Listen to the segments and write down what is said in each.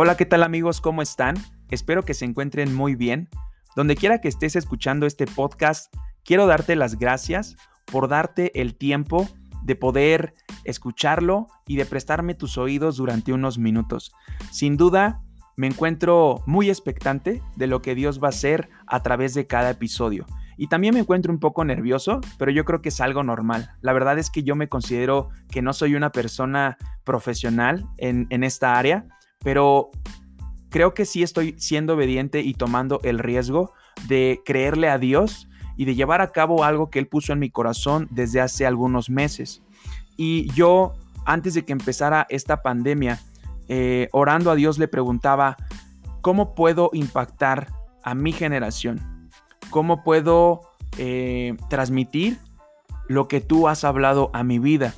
Hola, ¿qué tal amigos? ¿Cómo están? Espero que se encuentren muy bien. Donde quiera que estés escuchando este podcast, quiero darte las gracias por darte el tiempo de poder escucharlo y de prestarme tus oídos durante unos minutos. Sin duda, me encuentro muy expectante de lo que Dios va a hacer a través de cada episodio. Y también me encuentro un poco nervioso, pero yo creo que es algo normal. La verdad es que yo me considero que no soy una persona profesional en, en esta área pero creo que sí estoy siendo obediente y tomando el riesgo de creerle a Dios y de llevar a cabo algo que Él puso en mi corazón desde hace algunos meses. Y yo, antes de que empezara esta pandemia, eh, orando a Dios le preguntaba, ¿cómo puedo impactar a mi generación? ¿Cómo puedo eh, transmitir lo que tú has hablado a mi vida?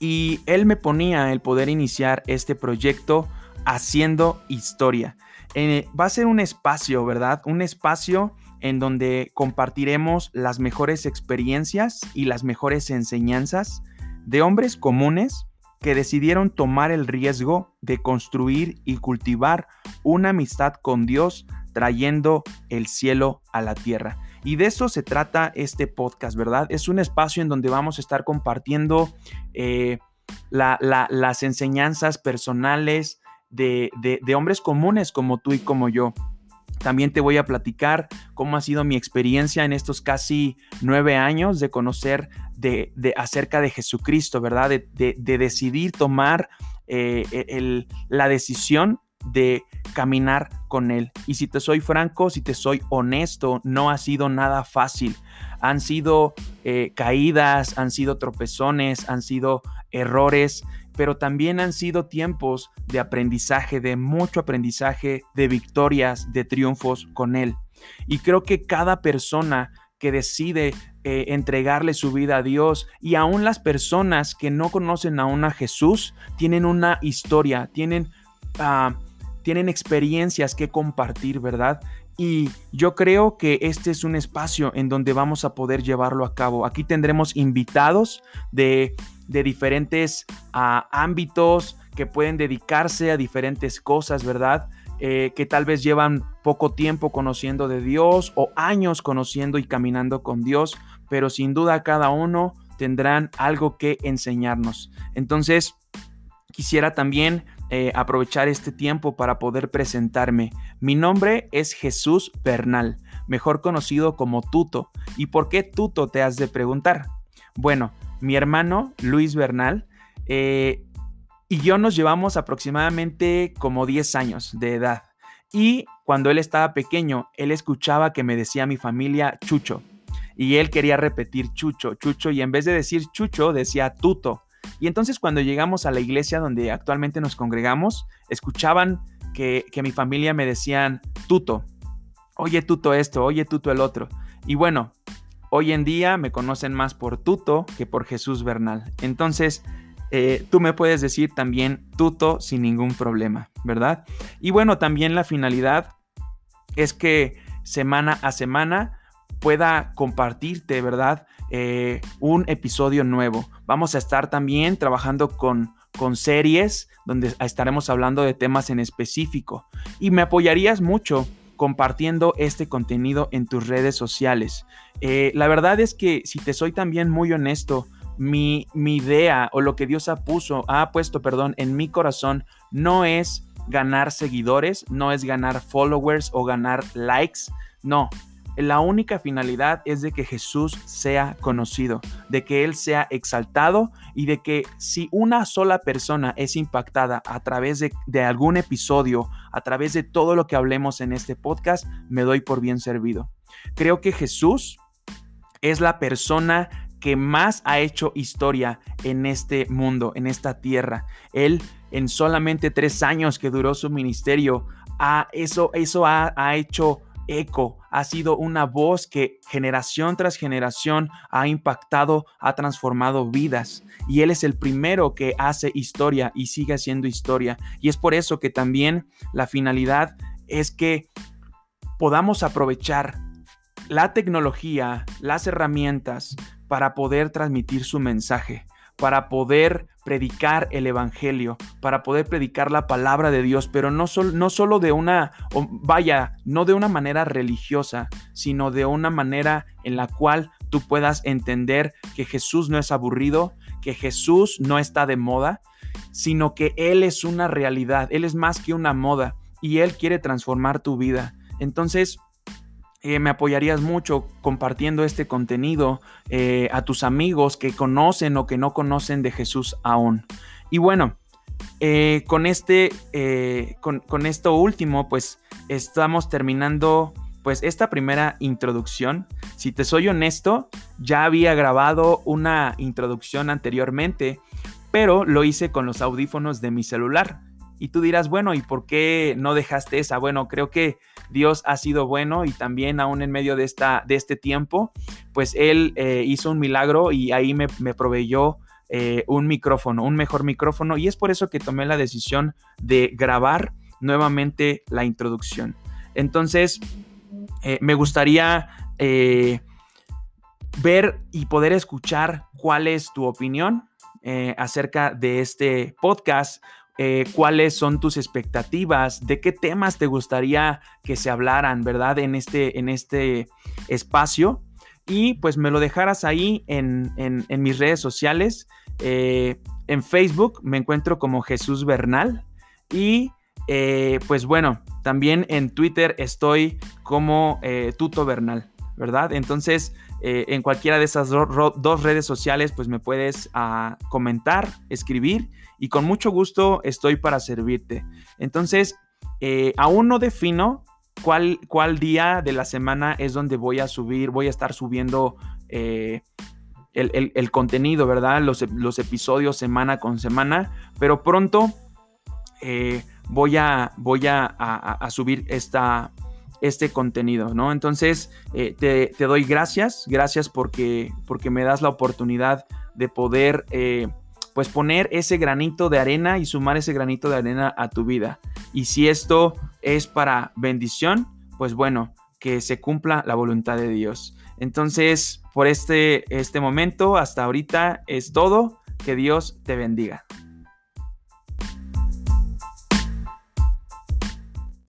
Y Él me ponía el poder iniciar este proyecto haciendo historia. Eh, va a ser un espacio, ¿verdad? Un espacio en donde compartiremos las mejores experiencias y las mejores enseñanzas de hombres comunes que decidieron tomar el riesgo de construir y cultivar una amistad con Dios trayendo el cielo a la tierra. Y de eso se trata este podcast, ¿verdad? Es un espacio en donde vamos a estar compartiendo eh, las enseñanzas personales, de, hombres comunes como tú y como yo. También te voy a platicar cómo ha sido mi experiencia en estos casi nueve años de conocer de, acerca de Jesucristo, ¿verdad? De, decidir tomar eh, e, la decisión de caminar con Él. Y si te soy franco, si te soy honesto, no ha sido nada fácil. Han sido eh, caídas, han sido tropezones, han sido errores, pero también han sido tiempos de aprendizaje, de mucho aprendizaje, de victorias, de triunfos con Él. Y creo que cada persona que decide eh, entregarle su vida a Dios y aún las personas que no conocen aún a Jesús tienen una historia, tienen, ah, tienen experiencias que compartir, ¿verdad? Y yo creo que este es un espacio en donde vamos a poder llevarlo a cabo. Aquí tendremos invitados de de diferentes ah, ámbitos que pueden dedicarse a diferentes cosas, ¿verdad? Eh, que tal vez llevan poco tiempo conociendo de Dios o años conociendo y caminando con Dios, pero sin duda cada uno tendrán algo que enseñarnos. Entonces, quisiera también eh, aprovechar este tiempo para poder presentarme. Mi nombre es Jesús Bernal, mejor conocido como Tuto. ¿Y por qué Tuto te has de preguntar? Bueno, mi hermano Luis Bernal eh, y yo nos llevamos aproximadamente como 10 años de edad. Y cuando él estaba pequeño, él escuchaba que me decía mi familia Chucho. Y él quería repetir Chucho, Chucho, y en vez de decir Chucho, decía Tuto. Y entonces cuando llegamos a la iglesia donde actualmente nos congregamos, escuchaban que, que mi familia me decían Tuto. Oye Tuto esto, oye Tuto el otro. Y bueno, Hoy en día me conocen más por Tuto que por Jesús Bernal. Entonces, eh, tú me puedes decir también Tuto sin ningún problema, ¿verdad? Y bueno, también la finalidad es que semana a semana pueda compartirte, ¿verdad? Eh, un episodio nuevo. Vamos a estar también trabajando con, con series donde estaremos hablando de temas en específico. Y me apoyarías mucho compartiendo este contenido en tus redes sociales. Eh, la verdad es que si te soy también muy honesto, mi, mi idea o lo que Dios ha, puso, ha puesto perdón, en mi corazón no es ganar seguidores, no es ganar followers o ganar likes, no, la única finalidad es de que Jesús sea conocido, de que Él sea exaltado y de que si una sola persona es impactada a través de, algún episodio, a través de todo lo que hablemos en este podcast, me doy por bien servido. Creo que Jesús es la persona que más ha hecho historia en este mundo, en esta tierra. Él en solamente tres años que duró su ministerio, ha, eso, eso ha, ha hecho eco, ha sido una voz que generación tras generación ha impactado, ha transformado vidas. Y Él es el primero que hace historia y sigue haciendo historia. Y es por eso que también la finalidad es que podamos aprovechar la tecnología, las herramientas para poder transmitir su mensaje, para poder predicar el Evangelio, para poder predicar la palabra de Dios, pero no, no solo de una, vaya, no de una manera religiosa, sino de una manera en la cual tú puedas entender que Jesús no es aburrido, que Jesús no está de moda, sino que Él es una realidad, Él es más que una moda y Él quiere transformar tu vida. Entonces, eh, me apoyarías mucho compartiendo este contenido eh, a tus amigos que conocen o que no conocen de Jesús aún. Y bueno, eh, con, este, con, con, esto último, pues estamos terminando pues esta primera introducción. Si te soy honesto, ya había grabado una introducción anteriormente, pero lo hice con los audífonos de mi celular. Y tú dirás, bueno, ¿y por qué no dejaste esa? Bueno, creo que Dios ha sido bueno y también aún en medio de, esta, de este tiempo, pues Él eh, hizo un milagro y ahí me, proveyó eh, un micrófono, un mejor micrófono. Y es por eso que tomé la decisión de grabar nuevamente la introducción. Entonces, eh, me gustaría ver y poder escuchar cuál es tu opinión acerca de este podcast eh, cuáles son tus expectativas, de qué temas te gustaría que se hablaran, ¿verdad? En este, en este espacio. Y pues me lo dejaras ahí en, mis redes sociales. Eh, en Facebook me encuentro como Jesús Bernal. Y eh, pues bueno, también en Twitter estoy como Tuto Bernal, ¿verdad? Entonces, en cualquiera de esas dos redes sociales, pues me puedes ah, comentar, escribir y con mucho gusto estoy para servirte. Entonces, eh, aún no defino cuál, día de la semana es donde voy a subir, voy a estar subiendo eh, el, contenido, ¿verdad? Los, episodios semana con semana, pero pronto eh, voy, a, voy a, subir esta, este contenido, ¿no? Entonces, te, te, doy gracias, gracias porque, porque me das la oportunidad de poder pues poner ese granito de arena y sumar ese granito de arena a tu vida. Y si esto es para bendición, pues bueno, que se cumpla la voluntad de Dios. Entonces, por este, este momento, hasta ahorita es todo. Que Dios te bendiga.